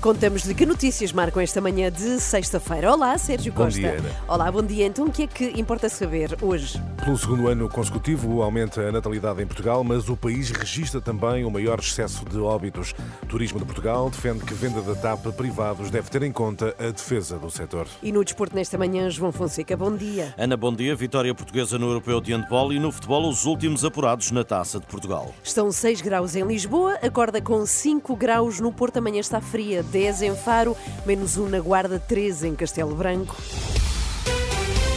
Contamos-lhe que notícias marcam esta manhã de sexta-feira. Olá, Sérgio Bom Costa. dia, Ana. Olá, bom dia. Então, o que é que importa saber hoje? Pelo segundo ano consecutivo, aumenta a natalidade em Portugal, mas o país registra também o maior excesso de óbitos. Turismo de Portugal defende que venda da TAP a privados deve ter em conta a defesa do setor. E no desporto nesta manhã, João Fonseca, bom dia. Ana, bom dia. Vitória portuguesa no Europeu de Handball e no futebol os últimos apurados na Taça de Portugal. Estão 6 graus em Lisboa, acorda com 5 graus no Porto, amanhã está fria, 10 em Faro, menos 1 na Guarda, 13 em Castelo Branco.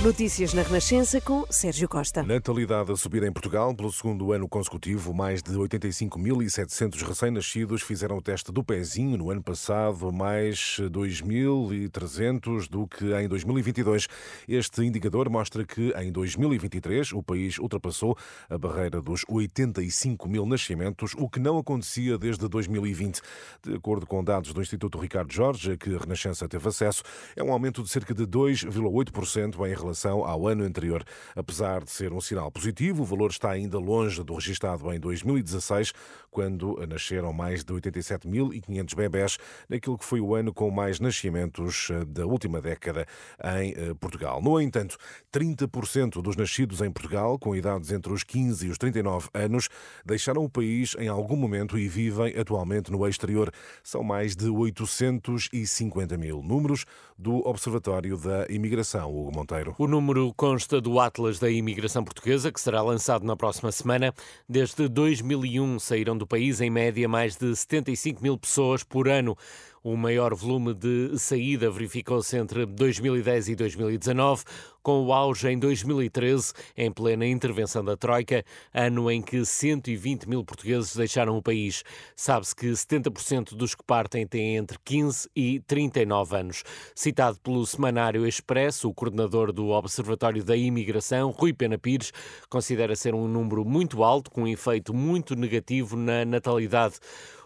Notícias na Renascença com Sérgio Costa. Natalidade a subir em Portugal pelo segundo ano consecutivo. Mais de 85.700 recém-nascidos fizeram o teste do pezinho no ano passado, mais 2.300 do que em 2022. Este indicador mostra que em 2023 o país ultrapassou a barreira dos 85 mil nascimentos, o que não acontecia desde 2020. De acordo com dados do Instituto Ricardo Jorge, a que a Renascença teve acesso, é um aumento de cerca de 2,8% em relação ao ano anterior. Apesar de ser um sinal positivo, o valor está ainda longe do registado em 2016, quando nasceram mais de 87.500 bebés, naquilo que foi o ano com mais nascimentos eh, da última década em eh, Portugal. No entanto, 30% dos nascidos em Portugal, com idades entre os 15 e os 39 anos, deixaram o país em algum momento e vivem atualmente no exterior. São mais de 850 mil números do Observatório da Imigração, Hugo Monteiro. O número consta do Atlas da Imigração Portuguesa, que será lançado na próxima semana. Desde 2001 saíram do país, em média, mais de 75 mil pessoas por ano. O maior volume de saída verificou-se entre 2010 e 2019, com o auge em 2013, em plena intervenção da Troika, ano em que 120 mil portugueses deixaram o país. Sabe-se que 70% dos que partem têm entre 15 e 39 anos. Citado pelo Semanário Expresso, o coordenador do Observatório da Imigração, Rui Pena Pires, considera ser um número muito alto, com um efeito muito negativo na natalidade.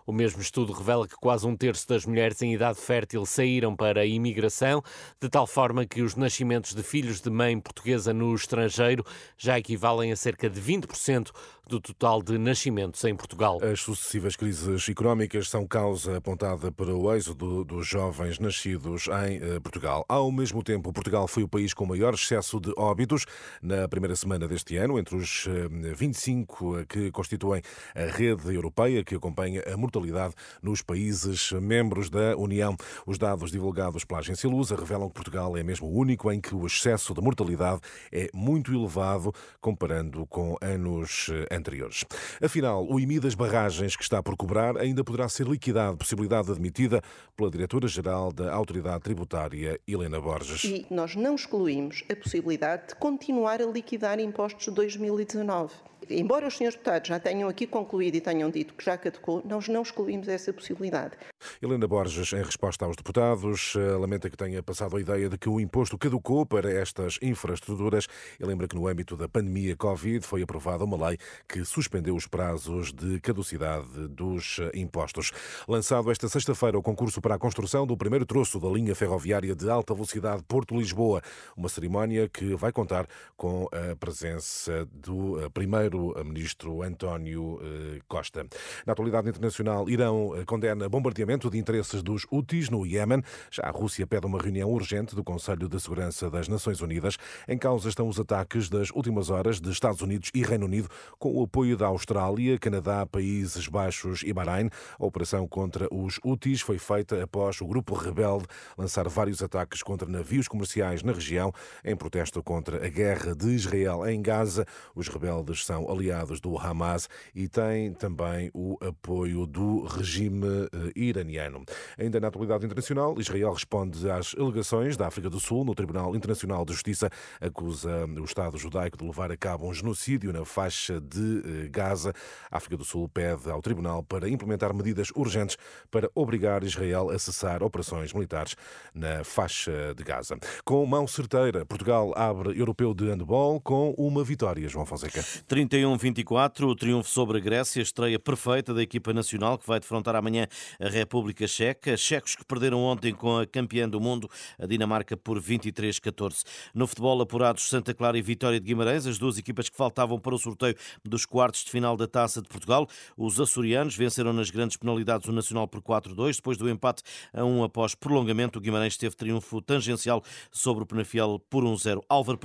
O mesmo estudo revela que quase um terço das mulheres em idade fértil saíram para a imigração, de tal forma que os nascimentos de filhos de mãe portuguesa no estrangeiro já equivalem a cerca de 20% do total de nascimentos em Portugal. As sucessivas crises económicas são causa apontada para o êxodo dos jovens nascidos em eh, Portugal. Ao mesmo tempo, Portugal foi o país com maior excesso de óbitos na primeira semana deste ano, entre os eh, 25 que constituem a rede europeia que acompanha a mortalidade nos países membros da União. Os dados divulgados pela agência Lusa revelam que Portugal é mesmo o único em que o excesso de mortalidade é muito elevado comparando com anos eh, anteriores. Afinal, o IMI das barragens que está por cobrar ainda poderá ser liquidado, possibilidade admitida pela Diretora-Geral da Autoridade Tributária, Helena Borges. E nós não excluímos a possibilidade de continuar a liquidar impostos de 2019. Embora os senhores deputados já tenham aqui concluído e tenham dito que já caducou, nós não excluímos essa possibilidade. Helena Borges, em resposta aos deputados, eh, lamenta que tenha passado a ideia de que o imposto caducou para estas infraestruturas e lembra que no âmbito da pandemia Covid foi aprovada uma lei que suspendeu os prazos de caducidade dos eh, impostos. Lançado esta sexta-feira o concurso para a construção do primeiro troço da linha ferroviária de alta velocidade Porto-Lisboa, uma cerimónia que vai contar com a presença do eh, primeiro primeiro-ministro António eh, Costa. Na atualidade internacional, Irão eh, condena bombardeamento de interesses dos Houthis no Iémen. Já a Rússia pede uma reunião urgente do Conselho de Segurança das Nações Unidas. Em causa estão os ataques das últimas horas de Estados Unidos e Reino Unido, com o apoio da Austrália, Canadá, Países Baixos e Bahrein. A operação contra os Houthis foi feita após o grupo rebelde lançar vários ataques contra navios comerciais na região, em protesto contra a guerra de Israel em Gaza. Os rebeldes são aliados do Hamas e têm também o apoio do regime eh, iraniano. Ainda na atualidade internacional, Israel responde às alegações da África do Sul no Tribunal Internacional de Justiça, acusa o Estado judaico de levar a cabo um genocídio na faixa de eh, Gaza. A África do Sul pede ao Tribunal para implementar medidas urgentes para obrigar Israel a cessar operações militares na faixa de Gaza. Com mão certeira, Portugal abre europeu de handball com uma vitória, João Fonseca. 30 31-24, o triunfo sobre a Grécia, estreia perfeita da equipa nacional que vai defrontar amanhã a República Checa. Checos que perderam ontem com a campeã do mundo, a Dinamarca, por 23-14. No futebol, apurados Santa Clara e Vitória de Guimarães, as duas equipas que faltavam para o sorteio dos quartos de final da Taça de Portugal. Os açorianos venceram nas grandes penalidades o Nacional por 4-2, depois do empate a um após prolongamento. O Guimarães teve triunfo tangencial sobre o Penafiel por 1-0. Álvaro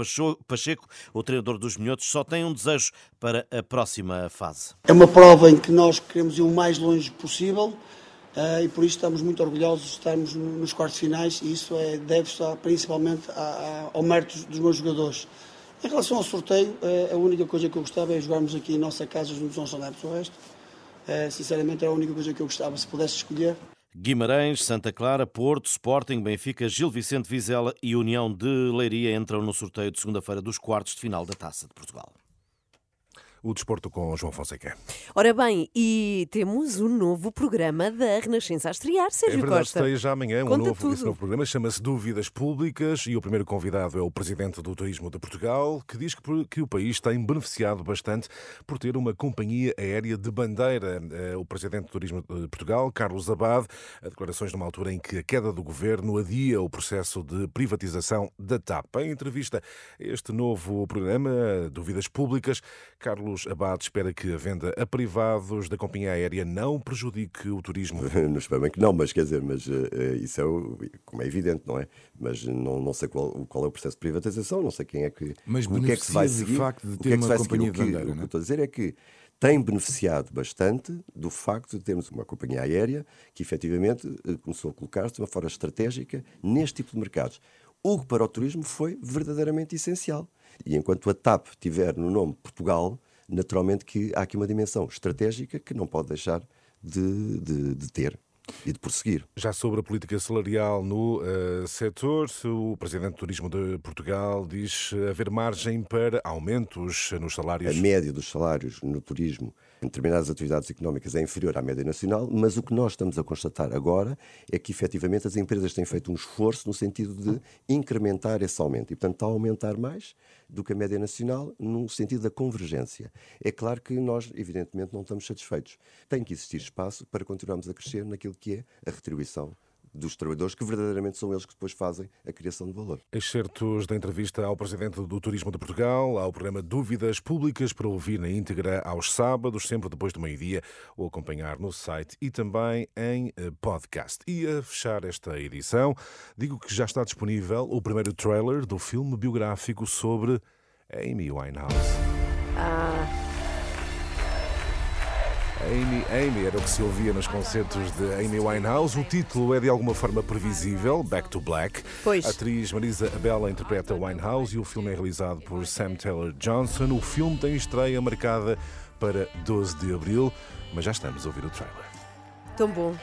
Pacheco, o treinador dos Minhotos, só tem um desejo para a próxima fase. É uma prova em que nós queremos ir o mais longe possível uh, e por isso estamos muito orgulhosos de estarmos nos quartos finais e isso é, deve-se principalmente a, a, ao mérito dos meus jogadores. Em relação ao sorteio, uh, a única coisa que eu gostava é jogarmos aqui em nossa casa juntos aos adeptos. O resto, uh, sinceramente, era a única coisa que eu gostava, se pudesse escolher. Guimarães, Santa Clara, Porto, Sporting, Benfica, Gil Vicente Vizela e União de Leiria entram no sorteio de segunda-feira dos quartos de final da Taça de Portugal o desporto com João Fonseca. Ora bem, e temos um novo programa da Renascença a estrear, Sérgio é verdade, Costa. estreia já amanhã um novo, esse novo programa, chama-se Dúvidas Públicas e o primeiro convidado é o Presidente do Turismo de Portugal, que diz que, que o país tem beneficiado bastante por ter uma companhia aérea de bandeira. Eh, o Presidente do Turismo de Portugal, Carlos Abad, a declarações numa altura em que a queda do governo adia o processo de privatização da TAP. Em entrevista a este novo programa, Dúvidas Públicas, Carlos Carlos Abad espera que a venda a privados da companhia aérea não prejudique o turismo. não espero bem que não, mas quer dizer, mas uh, isso é, o, como é evidente, não é? Mas não, não sei qual, qual é o processo de privatização, não sei quem é que. Mas o que é que se vai seguir. facto de ter é uma companhia de bandeira, o, que, o que eu estou a dizer é que tem beneficiado bastante do facto de termos uma companhia aérea que efetivamente eh, começou a colocar-se de uma forma estratégica neste tipo de mercados. O que para o turismo foi verdadeiramente essencial. E enquanto a TAP tiver no nome Portugal, naturalmente que há aqui uma dimensão estratégica que não pode deixar de, de, de ter e de prosseguir. Já sobre a política salarial no uh, setor, o Presidente do Turismo de Portugal diz haver margem para aumentos nos salários. A média dos salários no turismo em determinadas atividades económicas é inferior à média nacional, mas o que nós estamos a constatar agora é que efetivamente as empresas têm feito um esforço no sentido de incrementar esse aumento e, portanto, está a aumentar mais do que a média nacional no sentido da convergência. É claro que nós, evidentemente, não estamos satisfeitos. Tem que existir espaço para continuarmos a crescer naquilo que é a retribuição dos trabalhadores, que verdadeiramente são eles que depois fazem a criação de valor. Excertos da entrevista ao Presidente do Turismo de Portugal, ao programa Dúvidas Públicas, para ouvir na íntegra aos sábados, sempre depois do meio-dia, ou acompanhar no site e também em eh, podcast. E a fechar esta edição, digo que já está disponível o primeiro trailer do filme biográfico sobre Amy Winehouse. Ah. Amy, Amy era o que se ouvia nos concertos de Amy Winehouse. O título é de alguma forma previsível, Back to Black. Pois. A atriz Marisa Abela interpreta Winehouse e o filme é realizado por Sam Taylor Johnson. O filme tem estreia marcada para 12 de abril, mas já estamos a ouvir o trailer. Tão bom.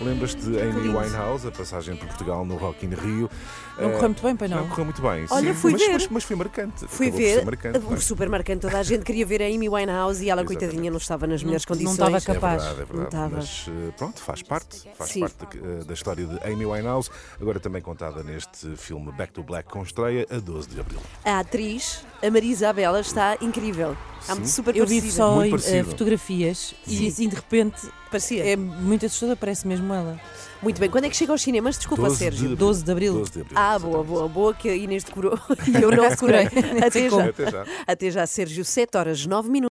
Lembras-te de Amy Winehouse, a passagem por Portugal no Rock in Rio? Não correu muito bem, para não? Não correu muito bem. Olha, sim, fui mas, ver. Mas, mas, foi marcante. Fui Acabou ver. Marcante, um super marcante. Toda a gente queria ver a Amy Winehouse e ela, Exatamente. coitadinha, não estava nas melhores não, condições. Não estava capaz. É verdade, é verdade. Não mas eh, pronto, faz parte. Faz Sim. parte de, eh, da história de Amy Winehouse, agora também contada neste filme Back to Black, com estreia a 12 de abril. A atriz, a Marisa Abela, está incrível. Sim. super Eu vi parecida. só Muito eh, fotografias e assim de repente Parecia. é muito assustador, parece mesmo ela. Muito bem. Quando é que chega aos cinemas? Desculpa, 12 Sérgio. de abril. 12 de abril. 12 de abril. Ah, boa, boa, boa, que a Inês decorou e eu não decorei. Até já. Até já. Até já, Sérgio. 7 horas, 9 minutos.